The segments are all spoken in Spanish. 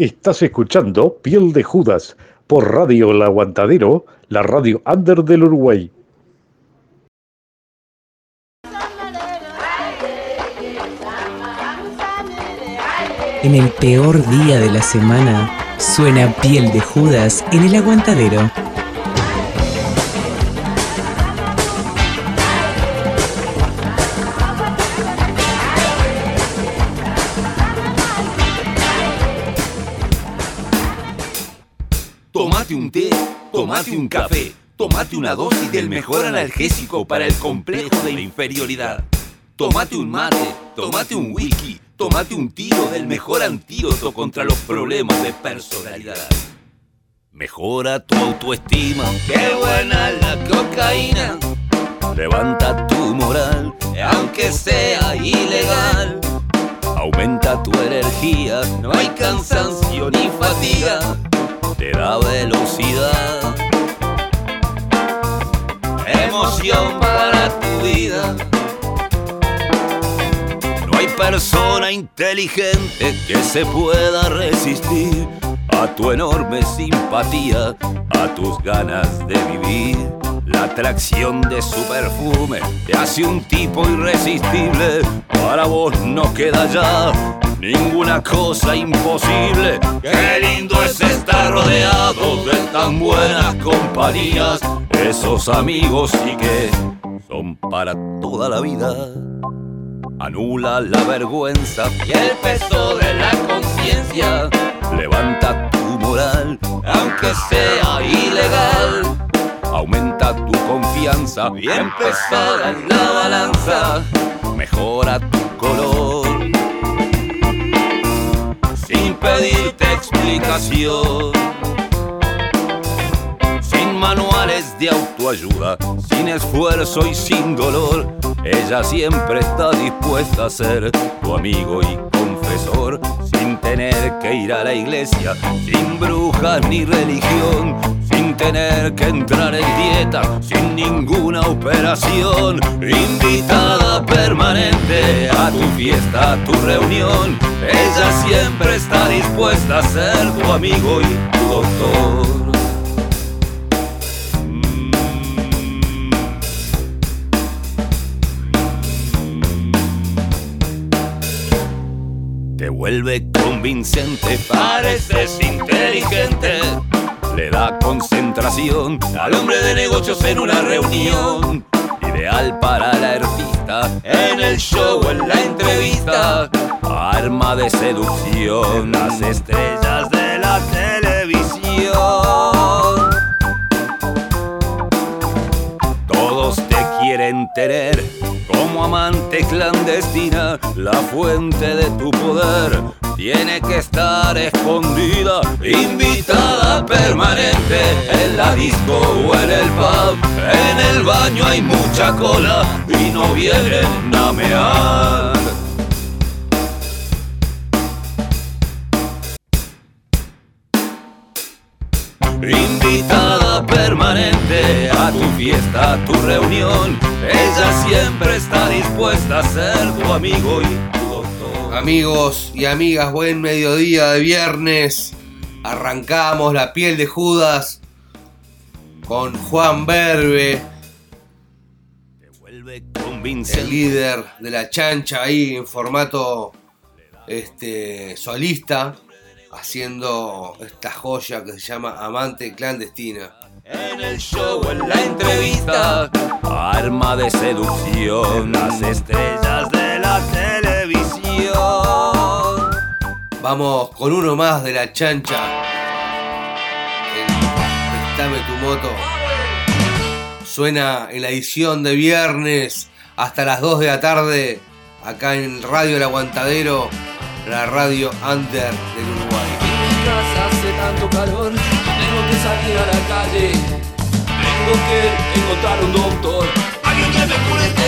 Estás escuchando Piel de Judas por Radio El Aguantadero, la radio under del Uruguay. En el peor día de la semana, suena Piel de Judas en el Aguantadero. Tomate un café, tomate una dosis del mejor analgésico para el complejo de inferioridad. Tomate un mate, tomate un whisky, tomate un tiro del mejor antídoto contra los problemas de personalidad. Mejora tu autoestima, qué buena la cocaína. Levanta tu moral, aunque sea ilegal. Aumenta tu energía, no hay cansancio ni fatiga. Te da velocidad, emoción para tu vida. No hay persona inteligente que se pueda resistir a tu enorme simpatía, a tus ganas de vivir. La atracción de su perfume te hace un tipo irresistible. Para vos no queda ya ninguna cosa imposible. Qué lindo es estar rodeado de tan buenas compañías. Esos amigos sí que son para toda la vida. Anula la vergüenza y el peso de la conciencia. Levanta tu moral, aunque sea ilegal. Aumenta tu confianza, bien pesada en la balanza. Mejora tu Sin manuales de autoayuda, sin esfuerzo y sin dolor. Ella siempre está dispuesta a ser tu amigo y confesor, sin tener que ir a la iglesia, sin brujas ni religión, sin tener que entrar en dieta, sin ninguna operación. Invitada permanente a tu fiesta, a tu reunión, ella siempre está dispuesta a ser tu amigo y tu doctor. Te vuelve convincente, pareces inteligente. Le da concentración al hombre de negocios en una reunión. Ideal para la artista en el show, en la entrevista. Arma de seducción, las estrellas de la televisión. Quieren como amante clandestina, la fuente de tu poder tiene que estar escondida, invitada permanente en la disco o en el pub. En el baño hay mucha cola y no vienen a mear. Invitada permanente a tu fiesta, a tu reunión. Ella siempre está dispuesta a ser tu amigo y tu doctor. Amigos y amigas, buen mediodía de viernes. Arrancamos la piel de Judas con Juan Vuelve el líder de la chancha ahí en formato este, solista, haciendo esta joya que se llama Amante Clandestina. En el show, en la entrevista, arma de seducción, las estrellas de la televisión. Vamos con uno más de la chancha. El Préstame tu moto. Suena en la edición de viernes hasta las 2 de la tarde acá en Radio El Aguantadero, la radio under del Uruguay. Salir a la calle. Tengo que encontrar un doctor, alguien que me cure este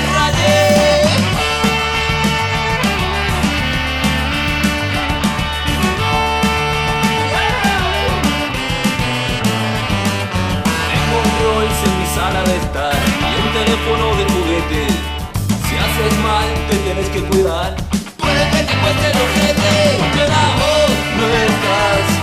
Rolls en mi sala de estar y un teléfono de juguete. Si haces mal, te tienes que cuidar. Puede que te cueste el ojete, no estás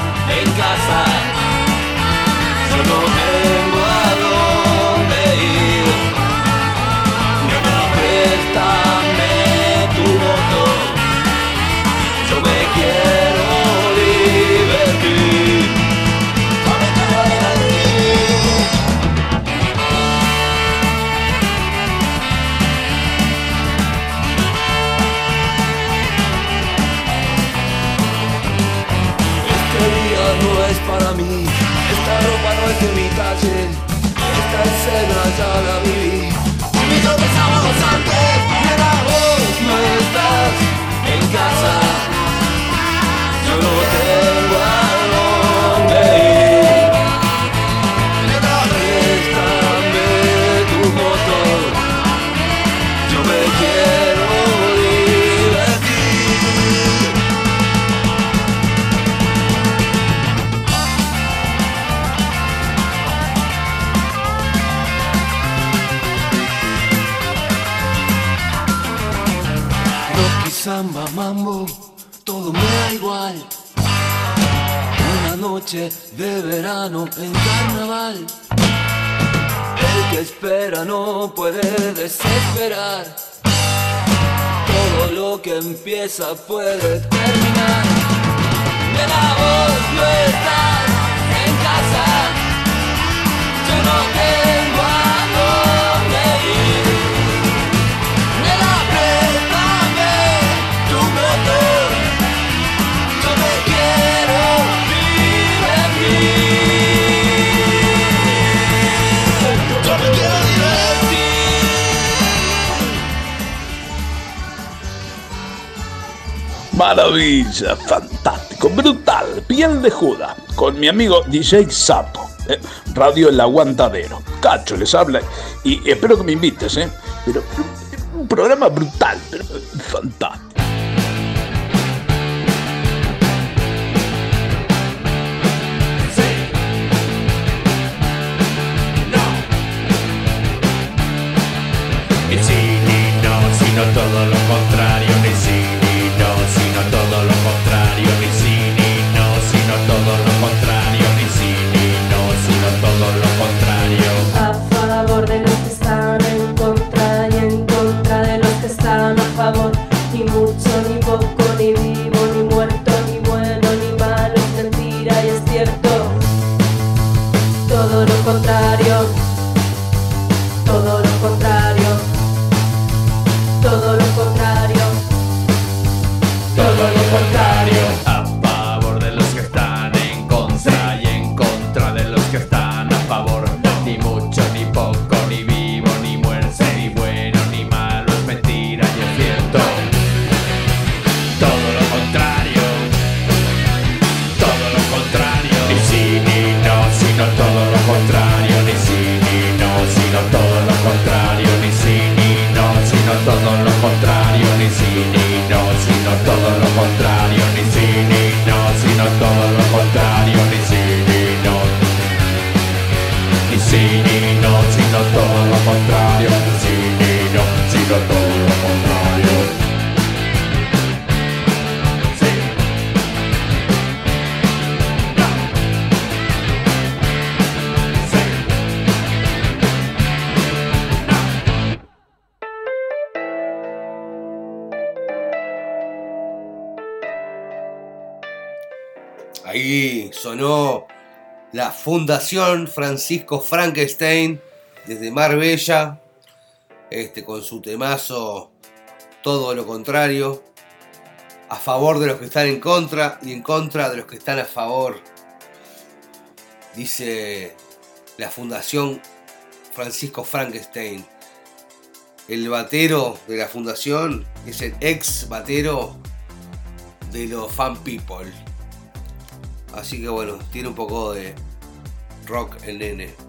empieza puede terminar. De la voz no está. Maravilla, fantástico, brutal, piel de juda, con mi amigo DJ Sapo, eh, Radio El Aguantadero. Cacho les habla y espero que me invites, ¿eh? Pero, un programa brutal, pero fantástico. Fundación Francisco Frankenstein desde Marbella, este, con su temazo Todo lo contrario, a favor de los que están en contra y en contra de los que están a favor, dice la Fundación Francisco Frankenstein. El batero de la fundación es el ex batero de los fan people. Así que bueno, tiene un poco de rock el nene.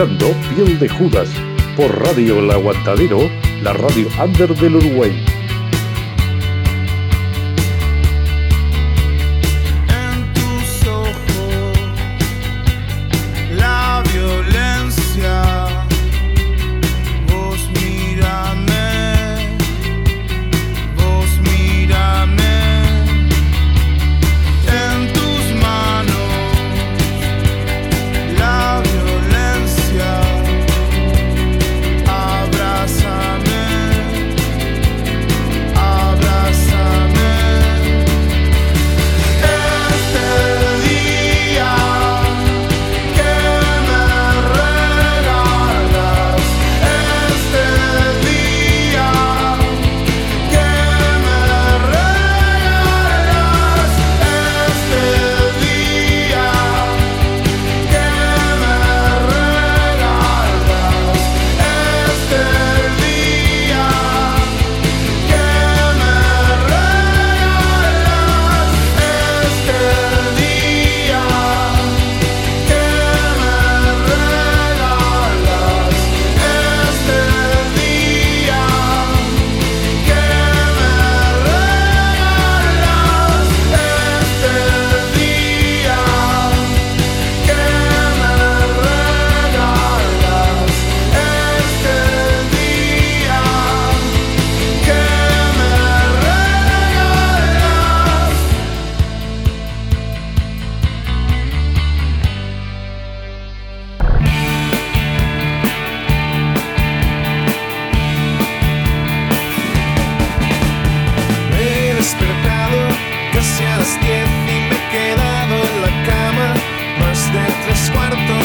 escuchando Piel de Judas por Radio El Aguantadero, la radio under del Uruguay.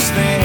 stay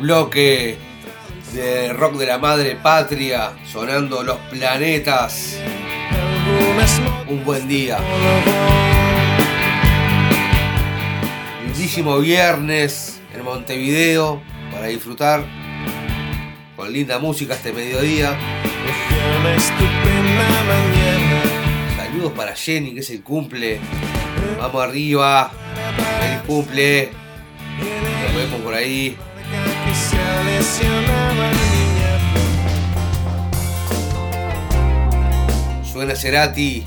bloque de rock de la madre patria, sonando los planetas. Un buen día. Lindísimo viernes en Montevideo para disfrutar con linda música este mediodía. Saludos para Jenny, que es el cumple. Vamos arriba. Feliz cumple. Nos vemos por ahí. Suena Cerati,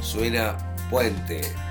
suena Puente.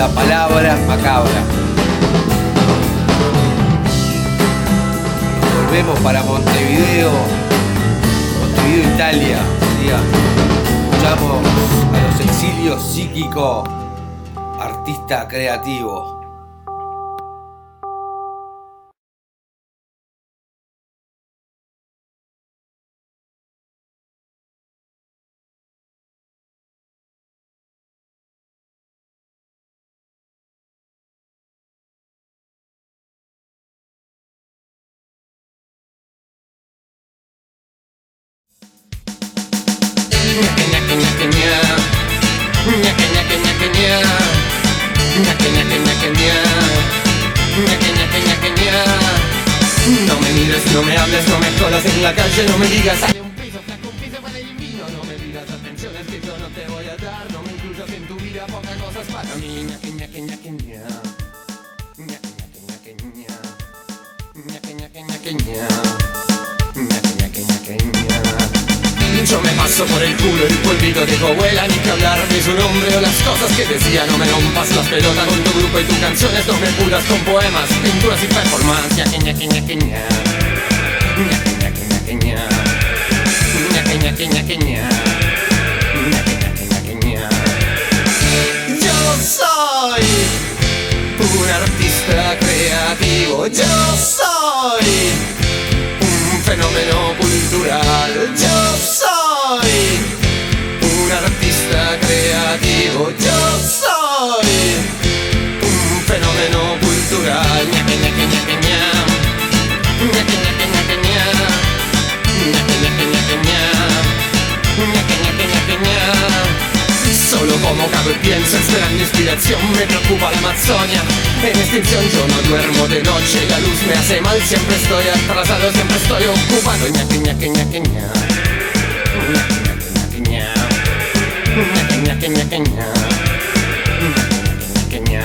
la palabra macabra. Volvemos para Montevideo, Montevideo, Italia. Escuchamos a los exilios psíquicos, artista creativo. Yo me paso por el culo el polvito de tu abuela, ni que hablar de su nombre o las cosas que decía. No me rompas las pelotas con tu grupo y tus canciones, no me puras con poemas, pinturas y performance. Yo soy un artista creativo, yo soy soy un fenómeno cultural. Yo soy un artista creativo. Mi inspiración, me preocupa la Amazonia. En extinción yo no duermo de noche, la luz me hace mal, siempre estoy atrasado, siempre estoy ocupado. Ñaqui, ñaqui, ñaqui, ña. Ñaqui, ñaqui, ña. Ñaqui, ñaqui, ñaqui, ña. Ñaqui, ñaqui, ña.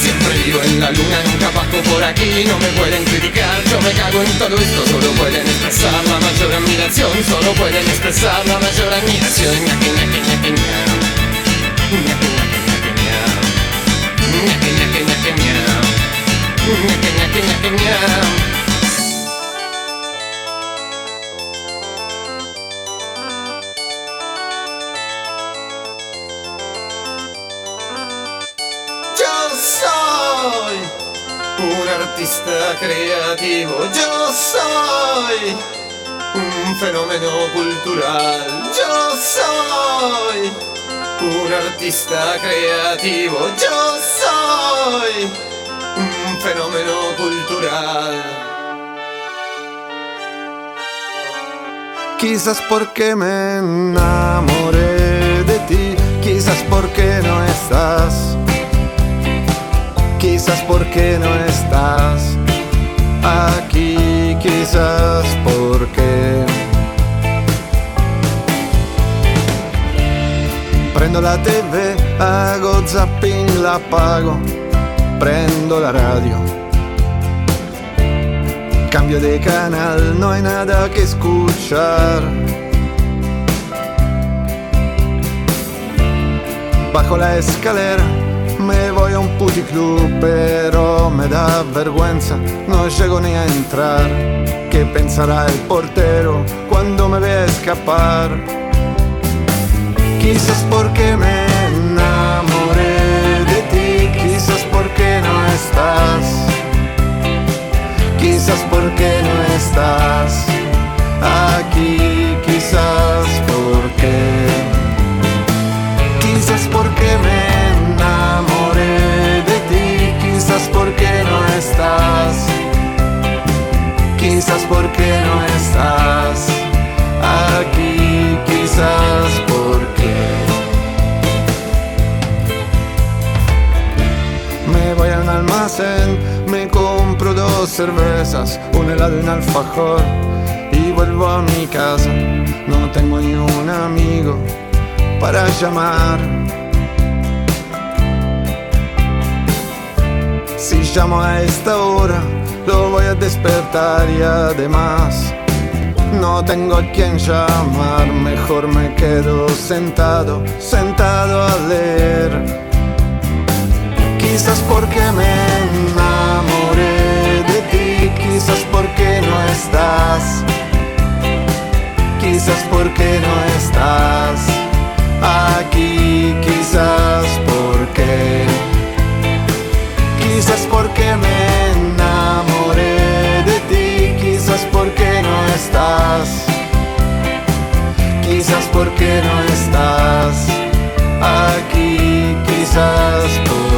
Siempre vivo en la luna, nunca bajo por aquí, no me pueden criticar, yo me cago en todo esto, solo pueden expresar la mayor admiración, solo pueden expresar la mayor admiración. Ñaqui, ñaqui, ñaqui, ña. Yo soy un artista creativo, yo soy un fenómeno cultural, yo soy un artista creativo, yo soy un fenómeno cultural. Quizás porque me enamoré de ti, quizás porque no estás, quizás porque no estás aquí, quizás porque prendo la TV, hago zapping, la apago, prendo la radio. Cambio de canal, no hay nada que escuchar. Bajo la escalera me voy a un puticlub, pero me da vergüenza, no llego ni a entrar. ¿Qué pensará el portero cuando me vea escapar? Quizás porque me enamoré de ti, quizás porque no estás. Quizás porque no estás aquí, quizás porque, quizás porque me enamoré de ti, quizás porque no estás, quizás porque no estás aquí, quizás porque me compro dos cervezas, un helado y un alfajor y vuelvo a mi casa. No tengo ni un amigo para llamar. Si llamo a esta hora, lo voy a despertar y además no tengo a quien llamar. Mejor me quedo sentado, sentado a leer. Quizás porque me enamoré de ti, quizás porque no estás, quizás porque no estás aquí, quizás porque, quizás porque me enamoré de ti, quizás porque no estás, quizás porque no estás aquí, quizás porque.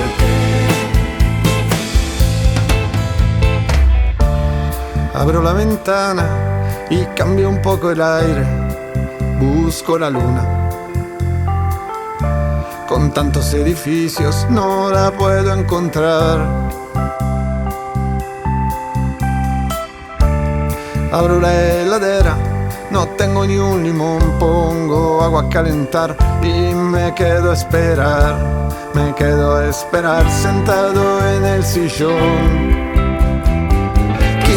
Abro la ventana y cambio un poco el aire. Busco la luna. Con tantos edificios no la puedo encontrar. Abro la heladera, no tengo ni un limón, pongo agua a calentar y me quedo a esperar. Me quedo a esperar sentado en el sillón.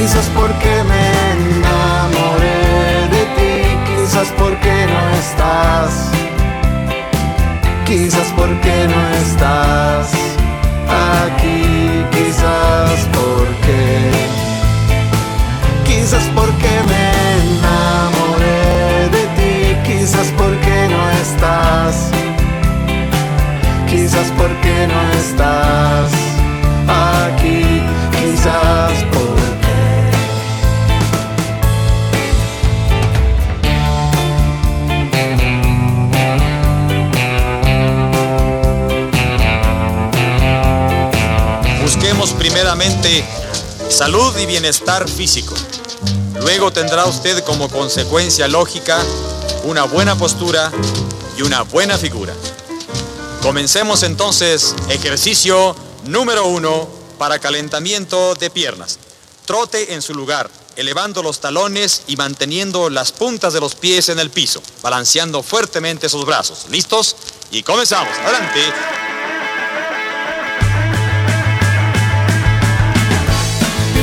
Quizás porque me enamoré de ti, quizás porque no estás, quizás porque no estás aquí, quizás porque, quizás porque me enamoré de ti, quizás porque no estás, quizás porque no estás aquí, quizás porque. Primeramente salud y bienestar físico. Luego tendrá usted como consecuencia lógica una buena postura y una buena figura. Comencemos entonces ejercicio número uno para calentamiento de piernas. Trote en su lugar, elevando los talones y manteniendo las puntas de los pies en el piso, balanceando fuertemente sus brazos. ¿Listos? Y comenzamos. Adelante.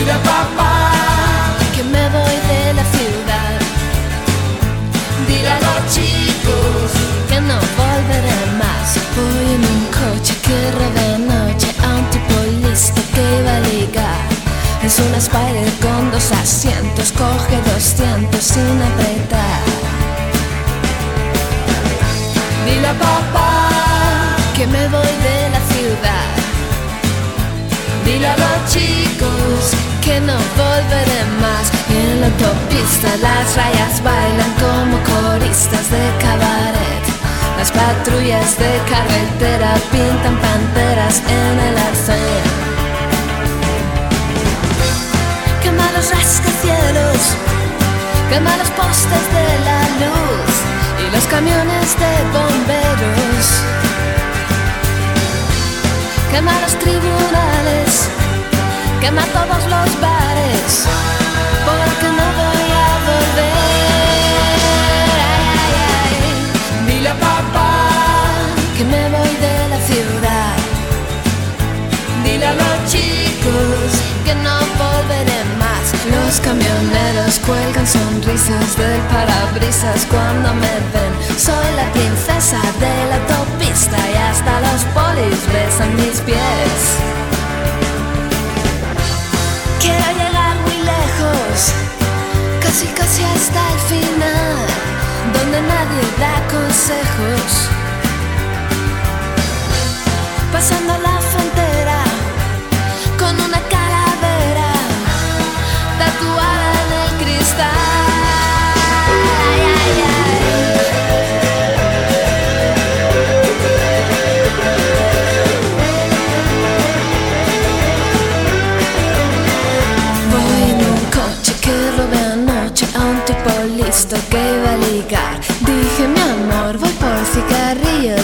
Mira papá, que me voy de la ciudad. Dile a los chicos que no volveré más. Voy en un coche que roba noche a un tipo listo que va a ligar. Es una Spider con dos asientos, coge 200 sin apretar. Dile a papá que me voy de la ciudad. Dile a los chicos que no volveré más. En la autopista las rayas bailan como coristas de cabaret. Las patrullas de carretera pintan panteras en el arcén. Quema los rascacielos, quema los postes de la luz y los camiones de bomberos. Quema los tribunales, quema todos los bares, porque no voy a volver. Ay, ay, ay. Dile a papá que me voy de la ciudad. Dile a los chicos que no volveré más. Los camioneros cuelgan sonrisas del parabrisas cuando me ven. Soy la princesa de la autopista y hasta los polis besan mis pies. Quiero llegar muy lejos, casi casi hasta el final, donde nadie da consejos. Pasando la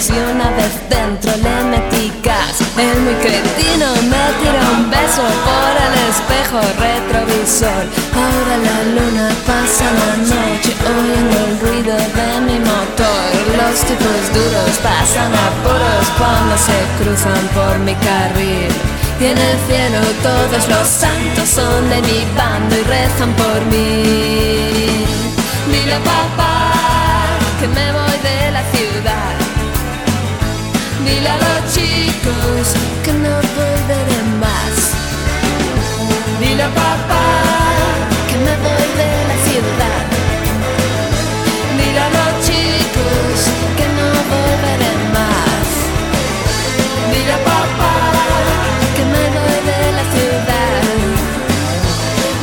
y una vez dentro le metí gas. El muy cretino me tiró un beso por el espejo retrovisor. Ahora la luna pasa la noche oyendo el ruido de mi motor. Los tipos duros pasan apuros cuando se cruzan por mi carril. Y en el cielo todos los santos son de mi bando y rezan por mí. Dile a papá que me voy Dile a los chicos que no volveré más. Dile a papá que me voy de la ciudad. Dile a los chicos que no volveré más. Dile a papá que me voy de la ciudad.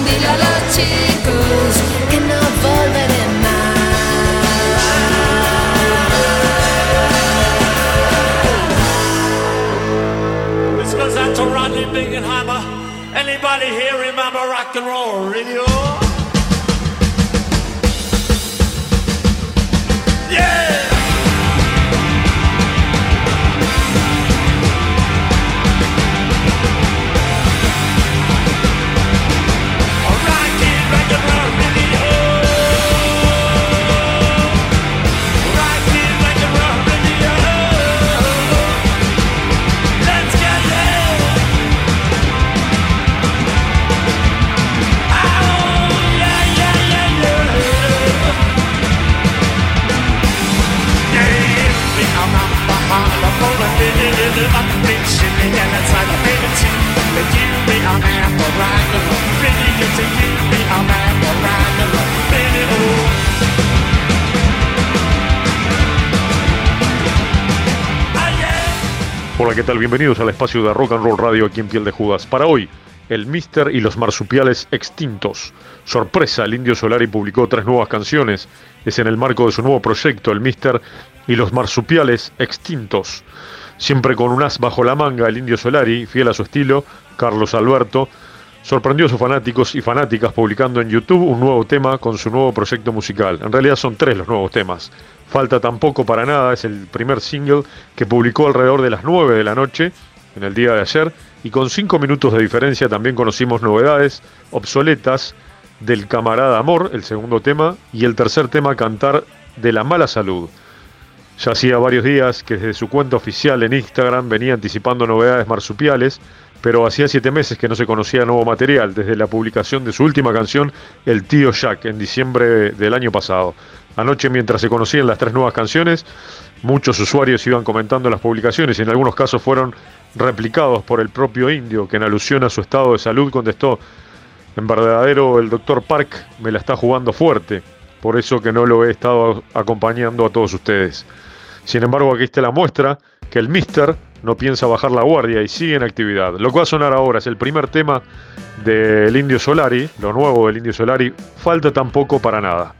Dile a los chicos Anybody here remember rock and roll radio? Bienvenidos al espacio de Rock and Roll Radio aquí en Piel de Judas. Para hoy, el Mister y los marsupiales extintos. Sorpresa, el Indio Solari publicó tres nuevas canciones. Es en el marco de su nuevo proyecto, el Mister y los marsupiales extintos. Siempre con un as bajo la manga, el Indio Solari, fiel a su estilo, Carlos Alberto, sorprendió a sus fanáticos y fanáticas publicando en YouTube un nuevo tema con su nuevo proyecto musical. En realidad son tres los nuevos temas. Falta tampoco para nada es el primer single que publicó alrededor de las 9 de la noche en el día de ayer y con 5 minutos de diferencia también conocimos novedades obsoletas del camarada Amor, el segundo tema, y el tercer tema Cantar de la mala salud. Ya hacía varios días que desde su cuenta oficial en Instagram venía anticipando novedades marsupiales, pero hacía siete meses que no se conocía nuevo material, desde la publicación de su última canción, El Tío Jack, en diciembre del año pasado. Anoche, mientras se conocían las tres nuevas canciones, muchos usuarios iban comentando las publicaciones y en algunos casos fueron replicados por el propio indio, que en alusión a su estado de salud contestó, en verdadero el doctor Park me la está jugando fuerte, por eso que no lo he estado acompañando a todos ustedes. Sin embargo, aquí está la muestra que el Mister no piensa bajar la guardia y sigue en actividad. Lo que va a sonar ahora es el primer tema del Indio Solari, lo nuevo del Indio Solari, falta tampoco para nada.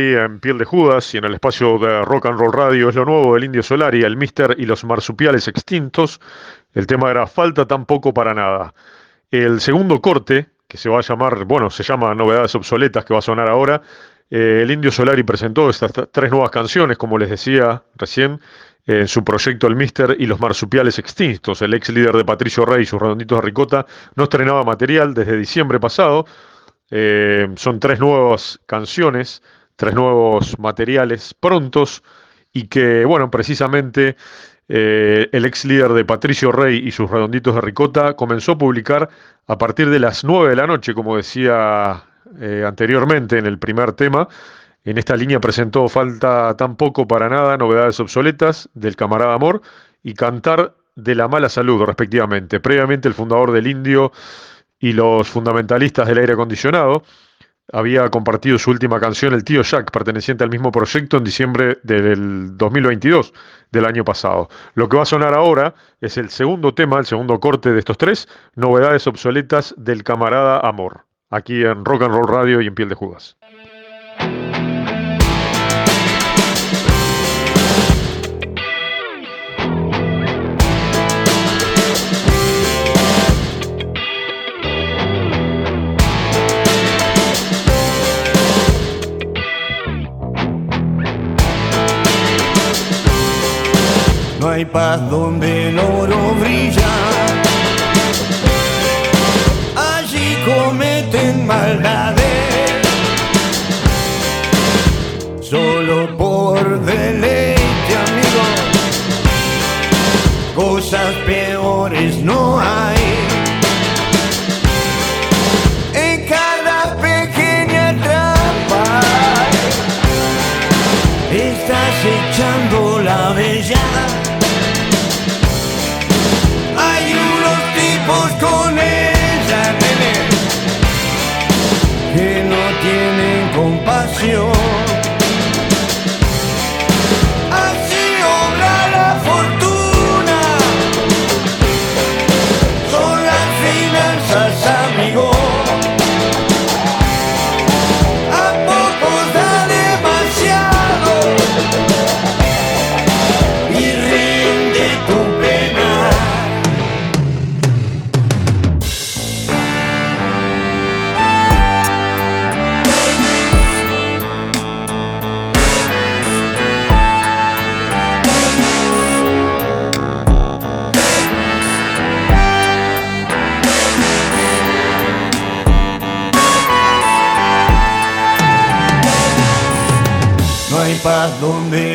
En Piel de Judas y en el espacio de Rock and Roll Radio es lo nuevo del Indio Solari, el Mister y los marsupiales extintos. El tema era Falta tampoco para nada. El segundo corte, que se va a llamar, bueno, se llama Novedades Obsoletas, que va a sonar ahora, eh, el Indio Solari presentó estas tres nuevas canciones, como les decía recién, en su proyecto El Mister y los marsupiales extintos. El ex líder de Patricio Rey y sus redonditos de ricota no estrenaba material desde diciembre pasado. Eh, son tres nuevas canciones, tres nuevos materiales prontos y que, bueno, precisamente eh, el ex líder de Patricio Rey y sus redonditos de ricota comenzó a publicar a partir de las 9 de la noche, como decía eh, anteriormente en el primer tema. En esta línea presentó Falta tan poco para nada, novedades obsoletas del camarada Amor y Cantar de la mala salud, respectivamente. Previamente el fundador del Indio y los fundamentalistas del aire acondicionado había compartido su última canción, El Tío Jack, perteneciente al mismo proyecto en diciembre del 2022 del año pasado. Lo que va a sonar ahora es el segundo tema, el segundo corte de estos tres, novedades obsoletas del camarada Amor, aquí en Rock and Roll Radio y en Piel de Judas. Paz donde el oro brilla. Allí cometen maldades solo por deleite, amigo. Cosas peores no hay. Compasión. Hay paz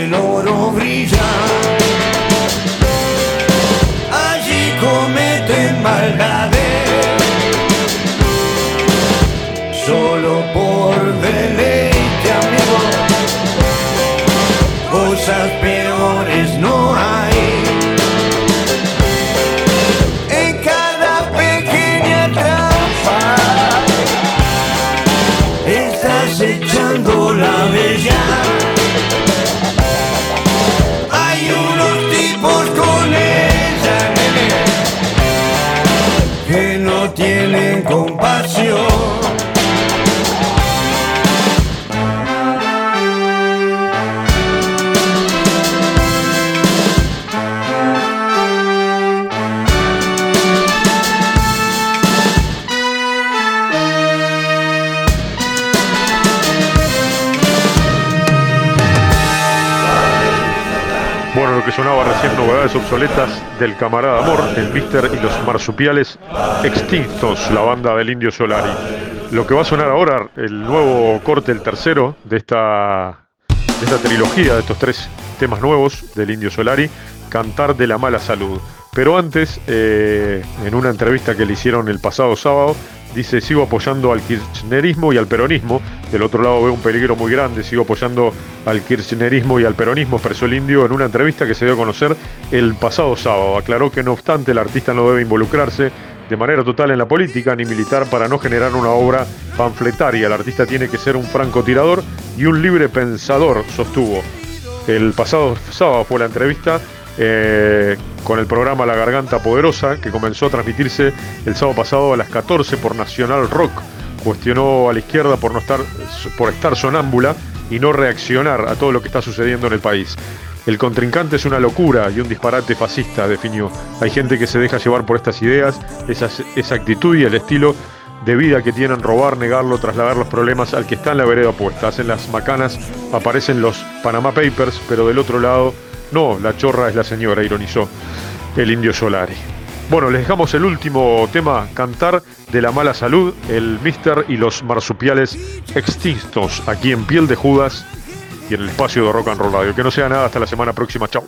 obsoletas del camarada Amor, el Mister y los marsupiales extintos, la banda del Indio Solari. Lo que va a sonar ahora, el nuevo corte, el tercero de esta, de esta trilogía, de estos tres temas nuevos del Indio Solari, Cantar de la Mala Salud. Pero antes, eh, en una entrevista que le hicieron el pasado sábado, dice, sigo apoyando al kirchnerismo y al peronismo. Del otro lado veo un peligro muy grande, sigo apoyando al kirchnerismo y al peronismo, expresó el indio en una entrevista que se dio a conocer el pasado sábado. Aclaró que no obstante el artista no debe involucrarse de manera total en la política ni militar para no generar una obra panfletaria. El artista tiene que ser un francotirador y un libre pensador, sostuvo. El pasado sábado fue la entrevista eh, con el programa La Garganta Poderosa, que comenzó a transmitirse el sábado pasado a las 14 por Nacional Rock. Cuestionó a la izquierda por, no estar, por estar sonámbula y no reaccionar a todo lo que está sucediendo en el país. El contrincante es una locura y un disparate fascista, definió. Hay gente que se deja llevar por estas ideas, esa, esa actitud y el estilo de vida que tienen robar, negarlo, trasladar los problemas al que está en la vereda opuesta. Hacen las macanas, aparecen los Panama Papers, pero del otro lado, no, la chorra es la señora, ironizó el indio Solari. Bueno, les dejamos el último tema, Cantar de la Mala Salud, el Mister y los marsupiales extintos, aquí en Piel de Judas y en el espacio de Rock and Roll Radio. Que no sea nada, hasta la semana próxima, chao.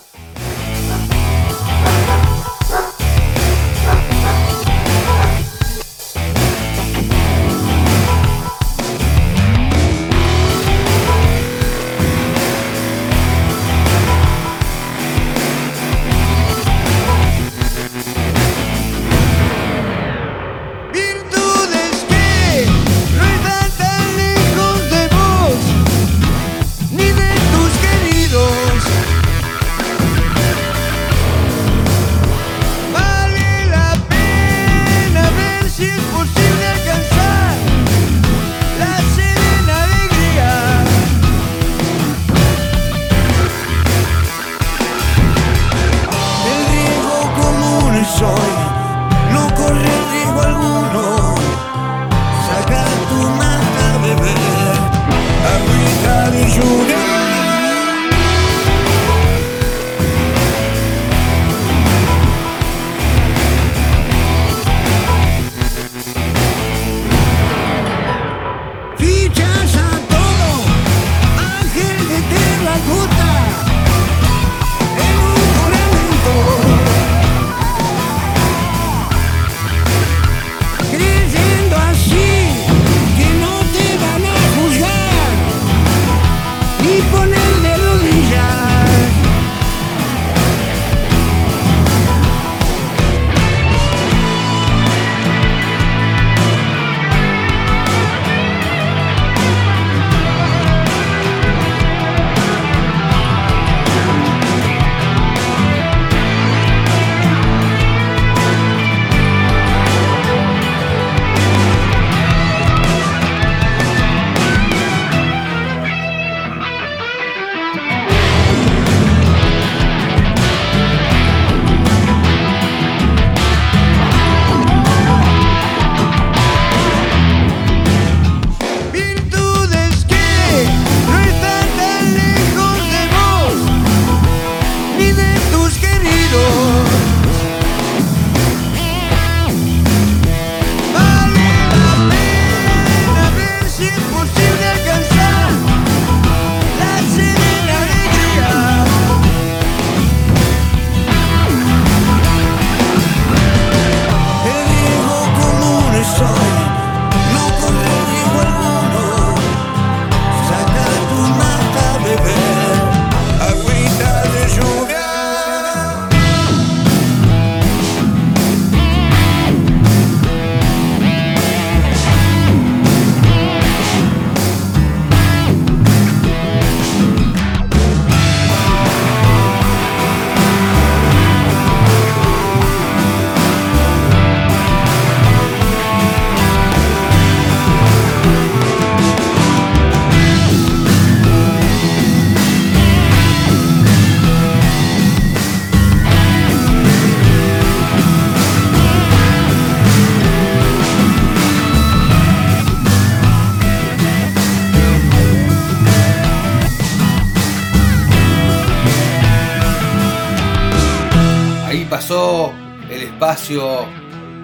El espacio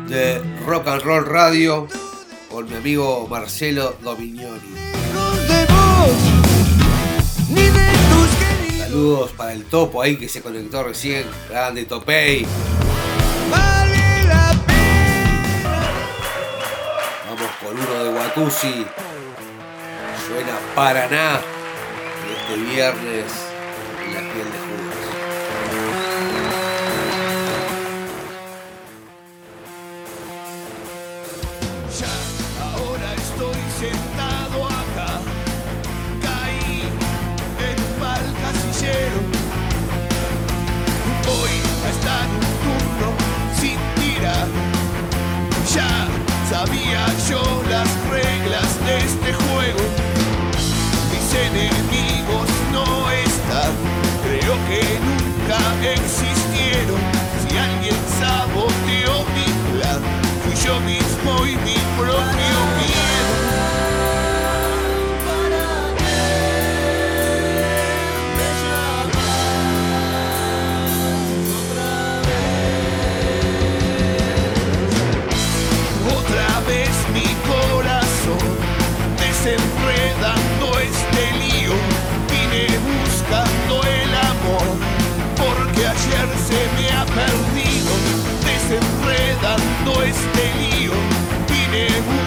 de Rock and Roll Radio con mi amigo Marcelo Dominioni. Saludos para el topo ahí que se conectó recién. Grande Topey. Vamos con uno de Watusi. Suena Paraná. Este viernes en la piel de existieron. Si alguien saboteó mi plan, fui yo mismo y mi se me ha perdido. Desenredando este lío. Buscando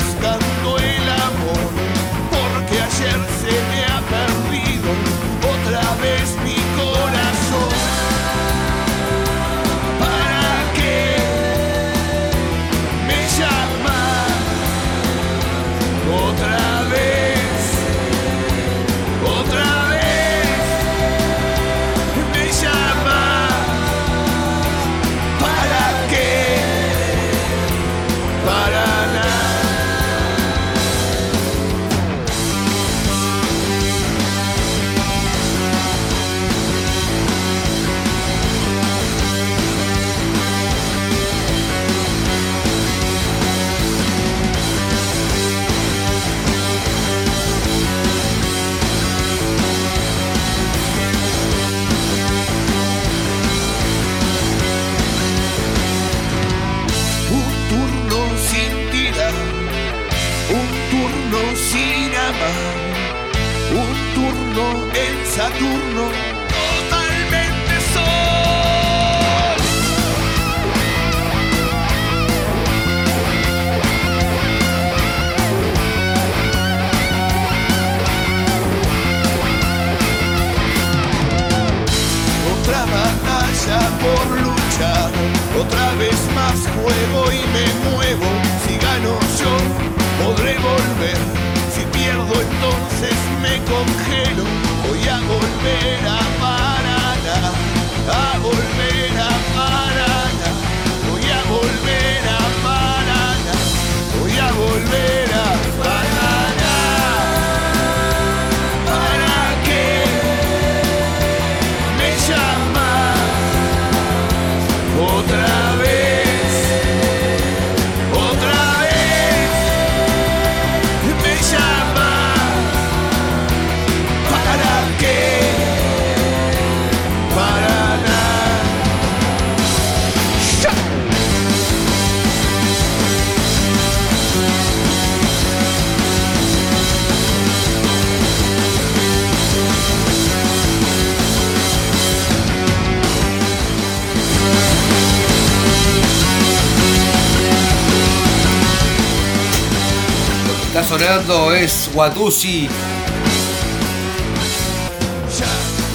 sonando es Watusi.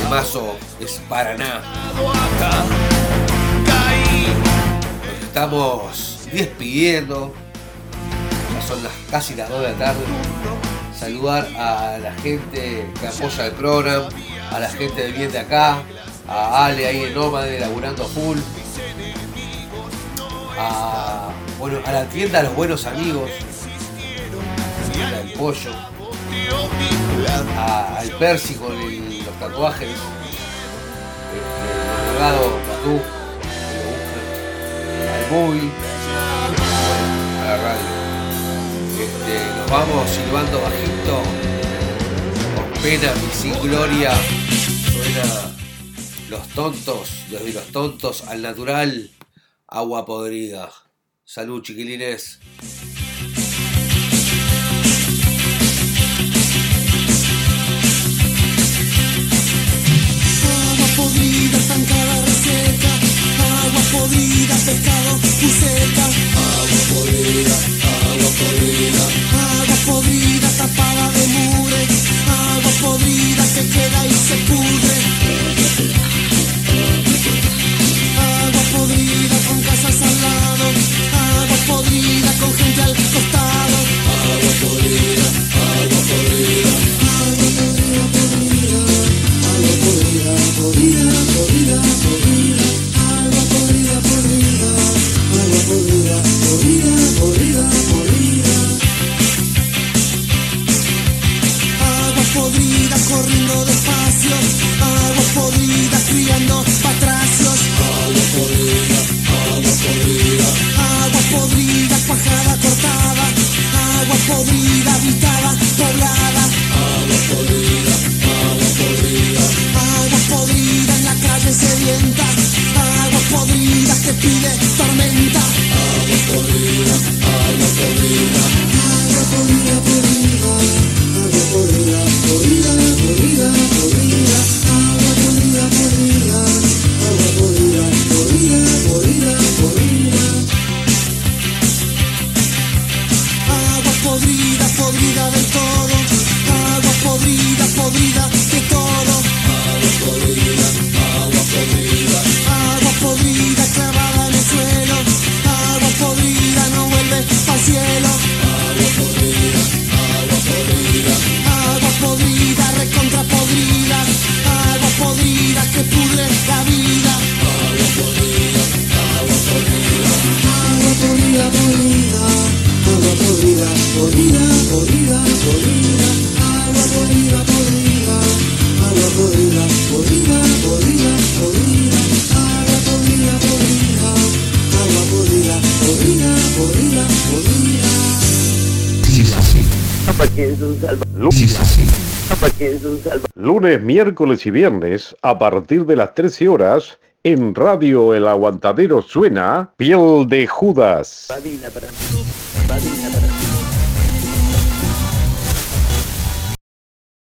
El mazo es Paraná. Nos estamos despidiendo. Ya son las, casi las 2 de la tarde. Saludar a la gente que apoya el programa, a la gente de bien de acá, a Ale ahí en Nómade laburando full. A, bueno, a la tienda Los Buenos Amigos, al pollo, al pérsico de los tatuajes, el dorado tatú, al movie, a la radio. Este, nos vamos silbando bajito, con pena y sin gloria. Suena los tontos, desde los tontos al natural, agua podrida. Salud, chiquilines. agua podrida, pescado, buceca. Agua podrida, agua podrida. Agua podrida, tapada de mure, agua podrida que queda y se pudre. Agua podrida con casas al lado, agua podrida con gente al costado. miércoles y viernes a partir de las 13 horas en Radio El Aguantadero suena Piel de Judas.